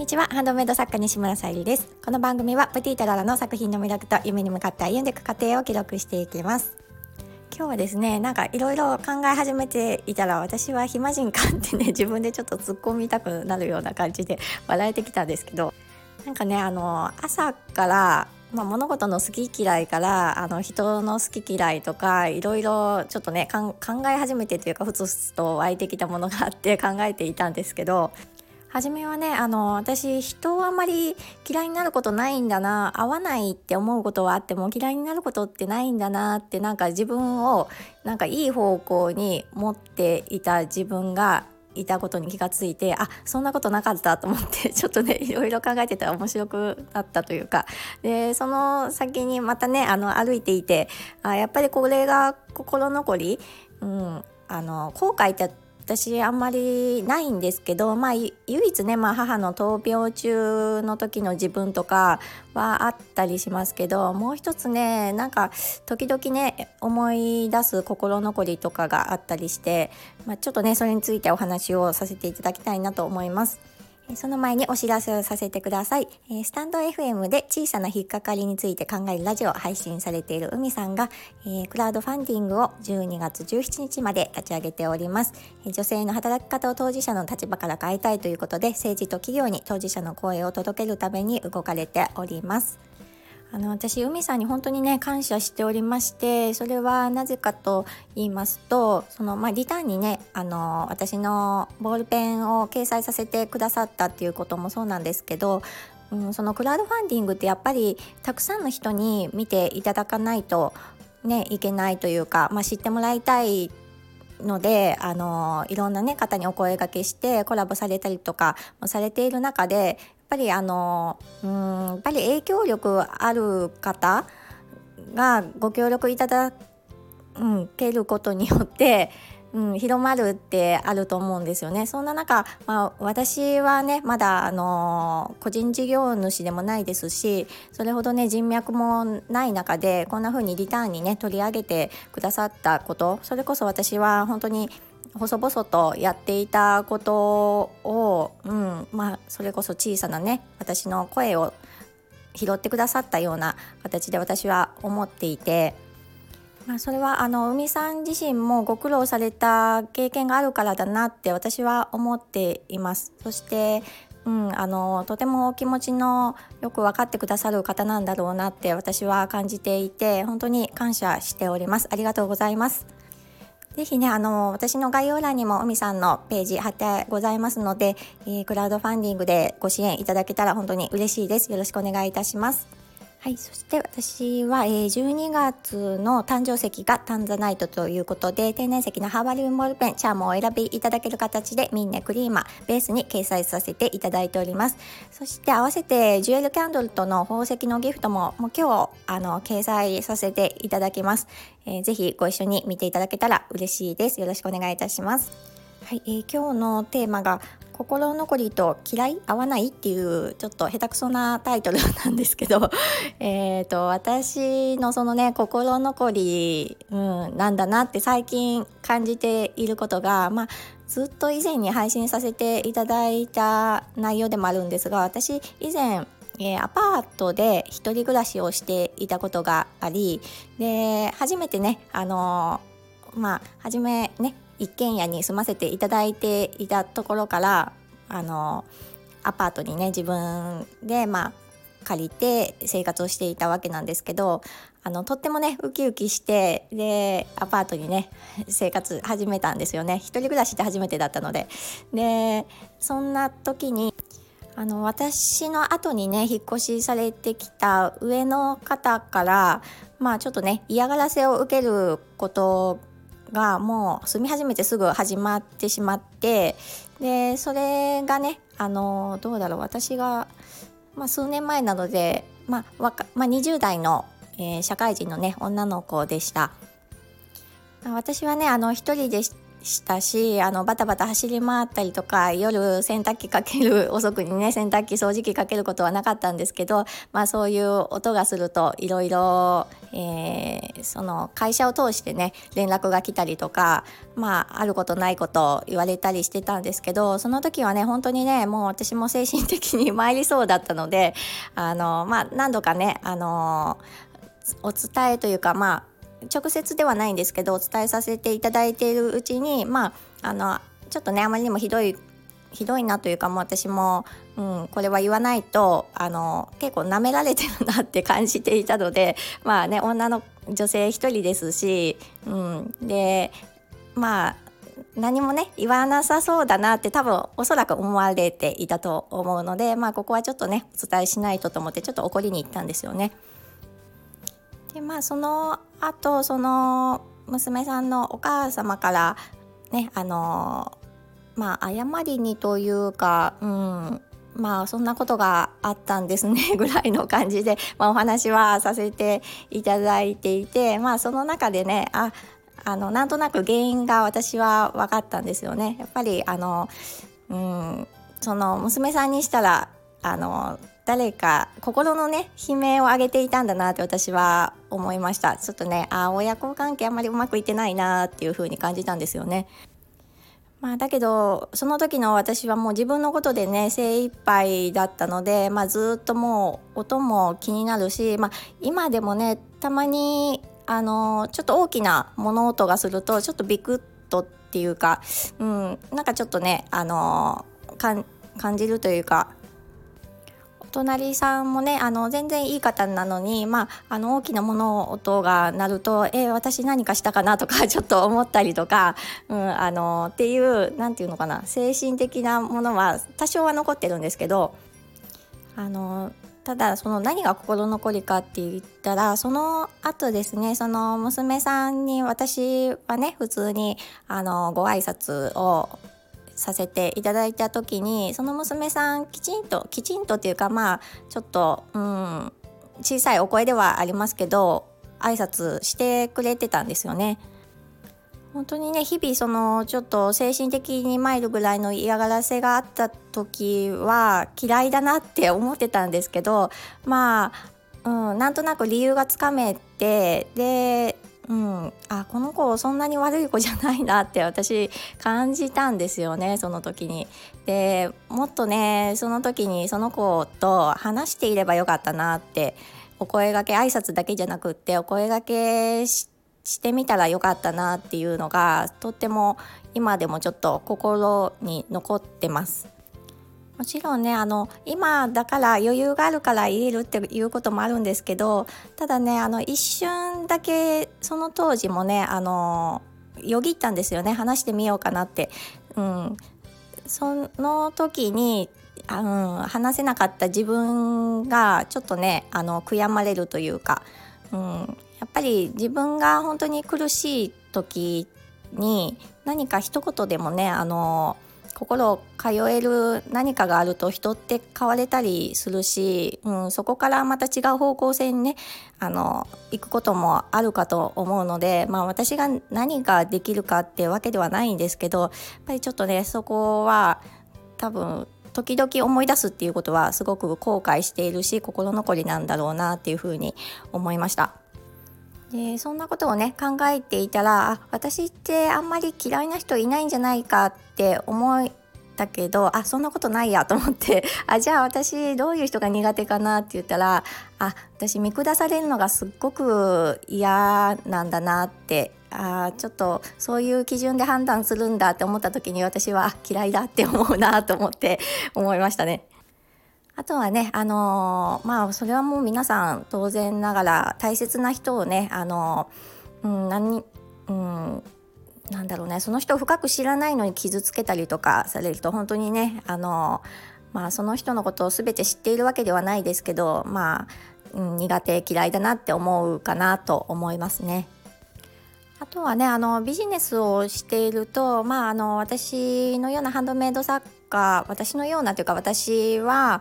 にちは。ハンドメイド作家西村さゆりです。この番組はプティタララの作品の魅力と夢に向かって歩んでいく過程を記録していきます。今日はですねなんかいろいろ考え始めていたら私は暇人かってね 自分でちょっと突っ込みたくなるような感じで笑えてきたんですけどなんかねあの朝からまあ、物事の好き嫌いからあの人の好き嫌いとかいろいろちょっとね考え始めてというかふつふつと湧いてきたものがあって考えていたんですけど初めはねあの私人をあまり嫌いになることないんだな合わないって思うことはあっても嫌いになることってないんだなってなんか自分をなんかいい方向に持っていた自分がいたことに気がついてあそんなことなかったと思って ちょっとねいろいろ考えてたら面白くなったというか。でその先にまたねあの歩いていてあやっぱりこれが心残り、うん、あの後悔って私あんまりないんですけど、まあ、唯一ね、まあ、母の闘病中の時の自分とかはあったりしますけどもう一つねなんか時々ね思い出す心残りとかがあったりして、まあ、ちょっとねそれについてお話をさせていただきたいなと思います。その前にお知らせをさせてください。スタンド FM で小さな引っかかりについて考えるラジオを配信されている海さんが、クラウドファンディングを12月17日まで立ち上げております。女性の働き方を当事者の立場から変えたいということで、政治と企業に当事者の声を届けるために動かれております。あの私海さんに本当にね感謝しておりましてそれはなぜかと言いますとその、まあ、リターンにねあの私のボールペンを掲載させてくださったっていうこともそうなんですけど、うん、そのクラウドファンディングってやっぱりたくさんの人に見ていただかないとねいけないというか、まあ、知ってもらいたいのであのいろんな、ね、方にお声がけしてコラボされたりとかもされている中でぱりあのうんやっぱり影響力ある方がご協力いただけることによって うん、広まるってあると思うんですよね。そんな中、まあ、私はねまだあの個人事業主でもないですしそれほどね人脈もない中でこんな風にリターンにね取り上げてくださったことそれこそ私は本当に細々とやっていたことを、うんまあ、それこそ小さなね私の声を拾ってくださったような形で私は思っていて、まあ、それはあの海さん自身もご苦労された経験があるからだなって私は思っています。そしてうん、あのとてもお気持ちのよく分かってくださる方なんだろうなって私は感じていて本当に感謝しておりますありがとうございますぜひね、あの、私の概要欄にもおみさんのページ貼ってございますので、えー、クラウドファンディングでご支援いただけたら本当に嬉しいです。よろしくお願いいたします。はい、そして私は、えー、12月の誕生石がタンザナイトということで天然石のハーバリウムボールペンチャームをお選びいただける形でミンネクリーマベースに掲載させていただいております。そして合わせてジュエルキャンドルとの宝石のギフトももう今日あの掲載させていただきます、えー、ぜひご一緒に見ていただけたら嬉しいです。よろしくお願いいたします。はい、えー、今日のテーマが心残りと嫌い合わないっていうちょっと下手くそなタイトルなんですけど えと私のそのね心残り、うん、なんだなって最近感じていることが、まあ、ずっと以前に配信させていただいた内容でもあるんですが私以前えー、アパートで一人暮らしをしていたことがありで初めてねあのー、まあ初めね一軒家に住ませていただいていたところからあのアパートにね自分でまあ借りて生活をしていたわけなんですけどあのとってもねウキウキしてでアパートにね生活始めたんですよね。一人暮らしって初めてだったので。でそんな時にあの私の後にね引っ越しされてきた上の方からまあちょっとね嫌がらせを受けることがもう住み始めてすぐ始まってしまってでそれがねあのどうだろう。私が、まあ、数年前なので、まあ若まあ、20代の、えー、社会人のね女の子でした。私はねあの一人でしたしあのバタバタ走り回ったりとか夜洗濯機かける遅くにね洗濯機掃除機かけることはなかったんですけど、まあ、そういう音がするといろいろその会社を通してね連絡が来たりとか、まあ、あることないこと言われたりしてたんですけどその時はね本当にねもう私も精神的に参りそうだったのであの、まあ、何度かねあのお伝えというかまあ直接ではないんですけどお伝えさせていただいているうちにまああのちょっとねあまりにもひどいひどいなというかもう私も、うん、これは言わないとあの結構舐められてるなって感じていたのでまあね女の女性一人ですし、うん、でまあ何もね言わなさそうだなって多分おそらく思われていたと思うのでまあここはちょっとねお伝えしないとと思ってちょっと怒りに行ったんですよね。でまあその後その娘さんのお母様からねあのまあ謝りにというかうんまあそんなことがあったんですね ぐらいの感じで、まあ、お話はさせていただいていてまあその中でねああのなんとなく原因が私は分かったんですよね。やっぱりあのうんその娘さんにしたらあの誰か心のね悲鳴を上げていたんだなって私は思いました。ちょっとねあ親子関係あんまりうまくいってないなっていう風に感じたんですよね。まあだけどその時の私はもう自分のことでね精一杯だったので、まあ、ずっともう音も気になるし、まあ、今でもねたまにあのちょっと大きな物音がするとちょっとビクッとっていうか、うん、なんかちょっとねあの感じるというか隣さんもねあの全然いい方なのに、まあ、あの大きな物音が鳴るとえー、私何かしたかなとか ちょっと思ったりとか、うん、あのっていう何て言うのかな精神的なものは多少は残ってるんですけどあのただその何が心残りかって言ったらその後ですねその娘さんに私はね普通にあのご挨拶をさせていただいた時にその娘さんきちんときちんとっていうかまあちょっとうん小さいお声ではありますけど挨拶してくれてたんですよね。本当にね日々そのちょっと精神的に参るぐらいの嫌がらせがあった時は嫌いだなって思ってたんですけどまあ、うん、なんとなく理由がつかめてでうん、あこの子そんなに悪い子じゃないなって私感じたんですよねその時に。でもっとねその時にその子と話していればよかったなってお声がけ挨拶だけじゃなくってお声がけしてみたらよかったなっていうのがとっても今でもちょっと心に残ってます。もちろんねあの今だから余裕があるから言えるっていうこともあるんですけどただねあの一瞬だけその当時もねあのよぎったんですよね。話してみようかなって。うん、その時にあの話せなかった自分がちょっとねあの悔やまれるというか、うん、やっぱり自分が本当に苦しい時に何か一言でもねあの心を通える何かがあると人って変われたりするし、うん、そこからまた違う方向性にねあの行くこともあるかと思うので、まあ、私が何ができるかってわけではないんですけどやっぱりちょっとねそこは多分時々思い出すっていうことはすごく後悔しているし心残りなんだろうなっていうふうに思いました。でそんなことをね考えていたらあ私ってあんまり嫌いな人いないんじゃないかって思ったけどあそんなことないやと思って あじゃあ私どういう人が苦手かなって言ったらあ私見下されるのがすっごく嫌なんだなってあちょっとそういう基準で判断するんだって思った時に私は嫌いだって思うなと思って思いましたね。あとはね、あのー、まあそれはもう皆さん当然ながら大切な人をね、あのー、うん、何、うん、なんだろうね、その人を深く知らないのに傷つけたりとかされると本当にね、あのー、まあその人のことを全て知っているわけではないですけど、まあ、うん、苦手嫌いだなって思うかなと思いますね。あとはねあのビジネスをしていると、まあ、あの私のようなハンドメイド作家私のようなというか私は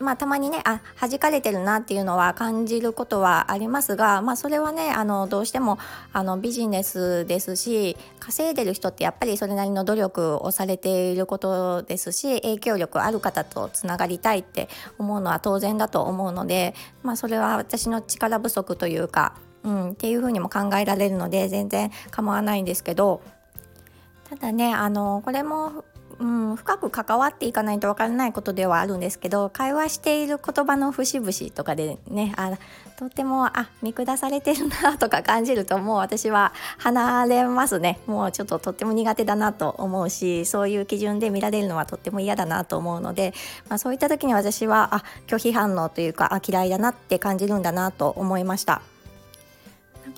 まあ、たまにねあ弾かれてるなっていうのは感じることはありますが、まあ、それはねあのどうしてもあのビジネスですし稼いでる人ってやっぱりそれなりの努力をされていることですし影響力ある方とつながりたいって思うのは当然だと思うので、まあ、それは私の力不足というか、うん、っていうふうにも考えられるので全然構わないんですけどただねあのこれもうん、深く関わっていかないと分からないことではあるんですけど会話している言葉の節々とかでねあとってもあ見下されてるなとか感じるともう 私は離れますねもうちょっととっても苦手だなと思うしそういう基準で見られるのはとっても嫌だなと思うので、まあ、そういった時に私はあ拒否反応というかあ嫌いだなって感じるんだなと思いました。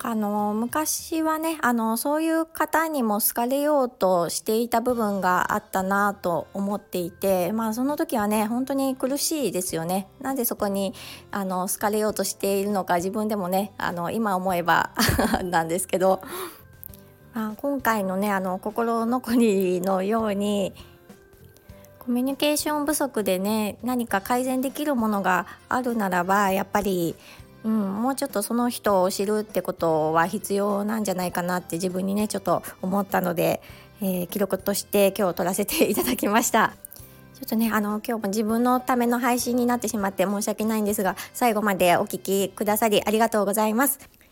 あの昔はねあのそういう方にも好かれようとしていた部分があったなと思っていてまあその時はね本当に苦しいですよね。なんでそこにあの好かれようとしているのか自分でもねあの今思えば なんですけど、まあ、今回のねあの心残りのようにコミュニケーション不足でね何か改善できるものがあるならばやっぱりうん、もうちょっとその人を知るってことは必要なんじゃないかなって自分にねちょっと思ったので、えー、記録として今日撮らせていただきました。ちょっとねあの今日も自分のための配信になってしまって申し訳ないんですが最後までお聴きくださりありがとうございます。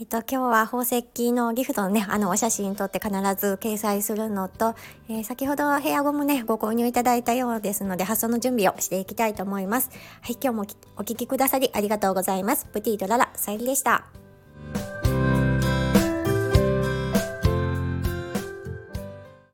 えっと、今日は宝石のギフトのね、あの、お写真撮って必ず掲載するのと、えー、先ほどはヘアゴムね、ご購入いただいたようですので、発送の準備をしていきたいと思います。はい、今日もお聴きくださりありがとうございます。プティートララ、さゆりでした。